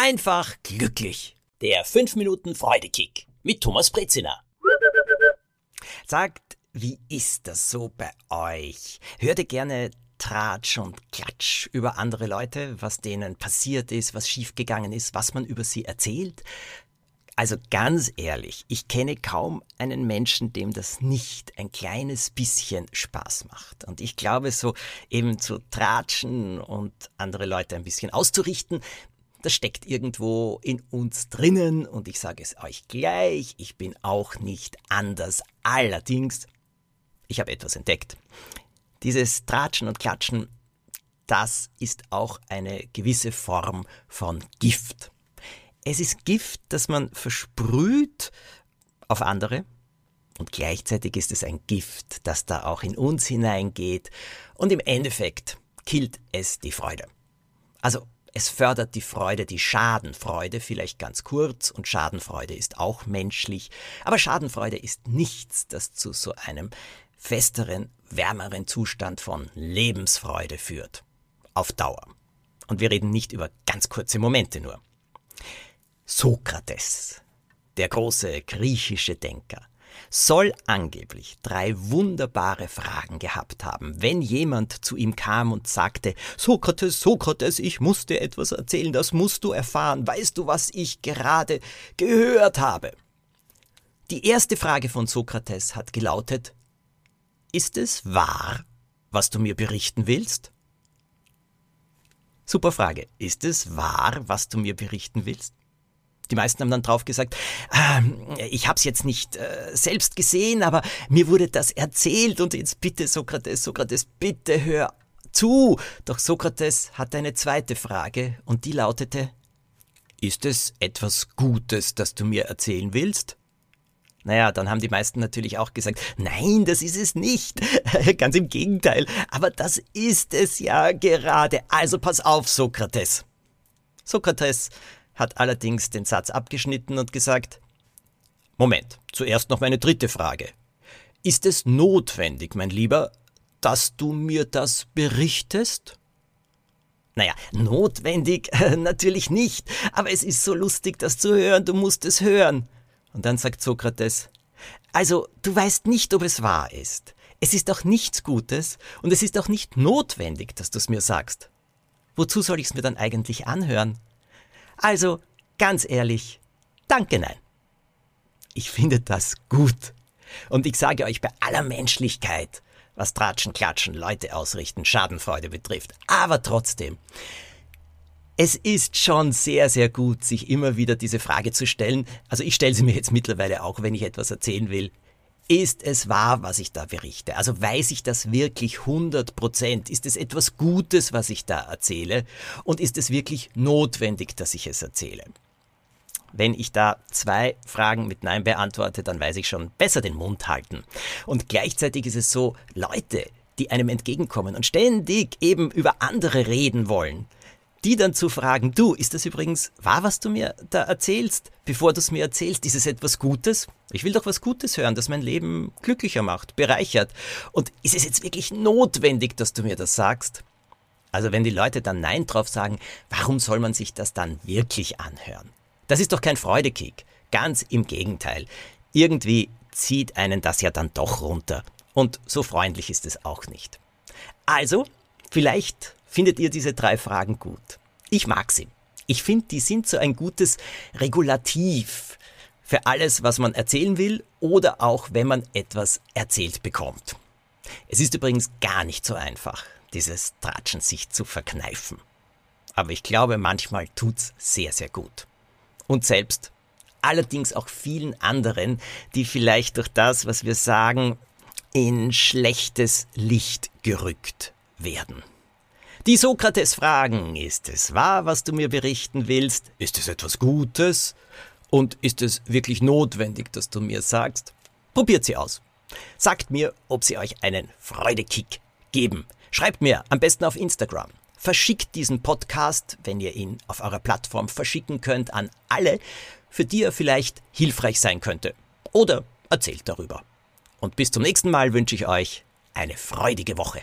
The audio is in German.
einfach glücklich. Der 5 Minuten Freudekick mit Thomas Brezina. Sagt, wie ist das so bei euch? Hört ihr gerne Tratsch und Klatsch über andere Leute, was denen passiert ist, was schiefgegangen ist, was man über sie erzählt? Also ganz ehrlich, ich kenne kaum einen Menschen, dem das nicht ein kleines bisschen Spaß macht. Und ich glaube, so eben zu tratschen und andere Leute ein bisschen auszurichten, das steckt irgendwo in uns drinnen und ich sage es euch gleich, ich bin auch nicht anders. Allerdings, ich habe etwas entdeckt. Dieses Tratschen und Klatschen, das ist auch eine gewisse Form von Gift. Es ist Gift, das man versprüht auf andere und gleichzeitig ist es ein Gift, das da auch in uns hineingeht und im Endeffekt killt es die Freude. Also es fördert die Freude, die Schadenfreude, vielleicht ganz kurz, und Schadenfreude ist auch menschlich, aber Schadenfreude ist nichts, das zu so einem festeren, wärmeren Zustand von Lebensfreude führt. Auf Dauer. Und wir reden nicht über ganz kurze Momente nur. Sokrates, der große griechische Denker, soll angeblich drei wunderbare Fragen gehabt haben, wenn jemand zu ihm kam und sagte, Sokrates, Sokrates, ich muss dir etwas erzählen, das musst du erfahren, weißt du, was ich gerade gehört habe? Die erste Frage von Sokrates hat gelautet, ist es wahr, was du mir berichten willst? Super Frage. Ist es wahr, was du mir berichten willst? Die meisten haben dann drauf gesagt, äh, ich habe es jetzt nicht äh, selbst gesehen, aber mir wurde das erzählt und jetzt bitte Sokrates, Sokrates, bitte hör zu. Doch Sokrates hat eine zweite Frage und die lautete, ist es etwas Gutes, das du mir erzählen willst? Naja, dann haben die meisten natürlich auch gesagt, nein, das ist es nicht. Ganz im Gegenteil. Aber das ist es ja gerade. Also pass auf, Sokrates. Sokrates hat allerdings den Satz abgeschnitten und gesagt, Moment, zuerst noch meine dritte Frage. Ist es notwendig, mein Lieber, dass du mir das berichtest? Naja, notwendig natürlich nicht, aber es ist so lustig, das zu hören, du musst es hören. Und dann sagt Sokrates, also du weißt nicht, ob es wahr ist. Es ist auch nichts Gutes und es ist auch nicht notwendig, dass du es mir sagst. Wozu soll ich es mir dann eigentlich anhören? Also, ganz ehrlich, danke nein. Ich finde das gut. Und ich sage euch bei aller Menschlichkeit, was Tratschen, Klatschen, Leute ausrichten, Schadenfreude betrifft. Aber trotzdem, es ist schon sehr, sehr gut, sich immer wieder diese Frage zu stellen. Also ich stelle sie mir jetzt mittlerweile auch, wenn ich etwas erzählen will. Ist es wahr, was ich da berichte? Also weiß ich das wirklich 100 Prozent? Ist es etwas Gutes, was ich da erzähle? Und ist es wirklich notwendig, dass ich es erzähle? Wenn ich da zwei Fragen mit Nein beantworte, dann weiß ich schon besser den Mund halten. Und gleichzeitig ist es so, Leute, die einem entgegenkommen und ständig eben über andere reden wollen, die dann zu fragen, du, ist das übrigens wahr, was du mir da erzählst? Bevor du es mir erzählst, ist es etwas Gutes? Ich will doch was Gutes hören, das mein Leben glücklicher macht, bereichert. Und ist es jetzt wirklich notwendig, dass du mir das sagst? Also wenn die Leute dann Nein drauf sagen, warum soll man sich das dann wirklich anhören? Das ist doch kein Freudekick. Ganz im Gegenteil. Irgendwie zieht einen das ja dann doch runter. Und so freundlich ist es auch nicht. Also, vielleicht findet ihr diese drei Fragen gut? Ich mag sie. Ich finde, die sind so ein gutes Regulativ für alles, was man erzählen will oder auch, wenn man etwas erzählt bekommt. Es ist übrigens gar nicht so einfach, dieses Tratschen sich zu verkneifen. Aber ich glaube, manchmal tut's sehr, sehr gut. Und selbst allerdings auch vielen anderen, die vielleicht durch das, was wir sagen, in schlechtes Licht gerückt werden. Die Sokrates fragen, ist es wahr, was du mir berichten willst? Ist es etwas Gutes? Und ist es wirklich notwendig, dass du mir sagst? Probiert sie aus. Sagt mir, ob sie euch einen Freudekick geben. Schreibt mir am besten auf Instagram. Verschickt diesen Podcast, wenn ihr ihn auf eurer Plattform verschicken könnt, an alle, für die er vielleicht hilfreich sein könnte. Oder erzählt darüber. Und bis zum nächsten Mal wünsche ich euch eine freudige Woche.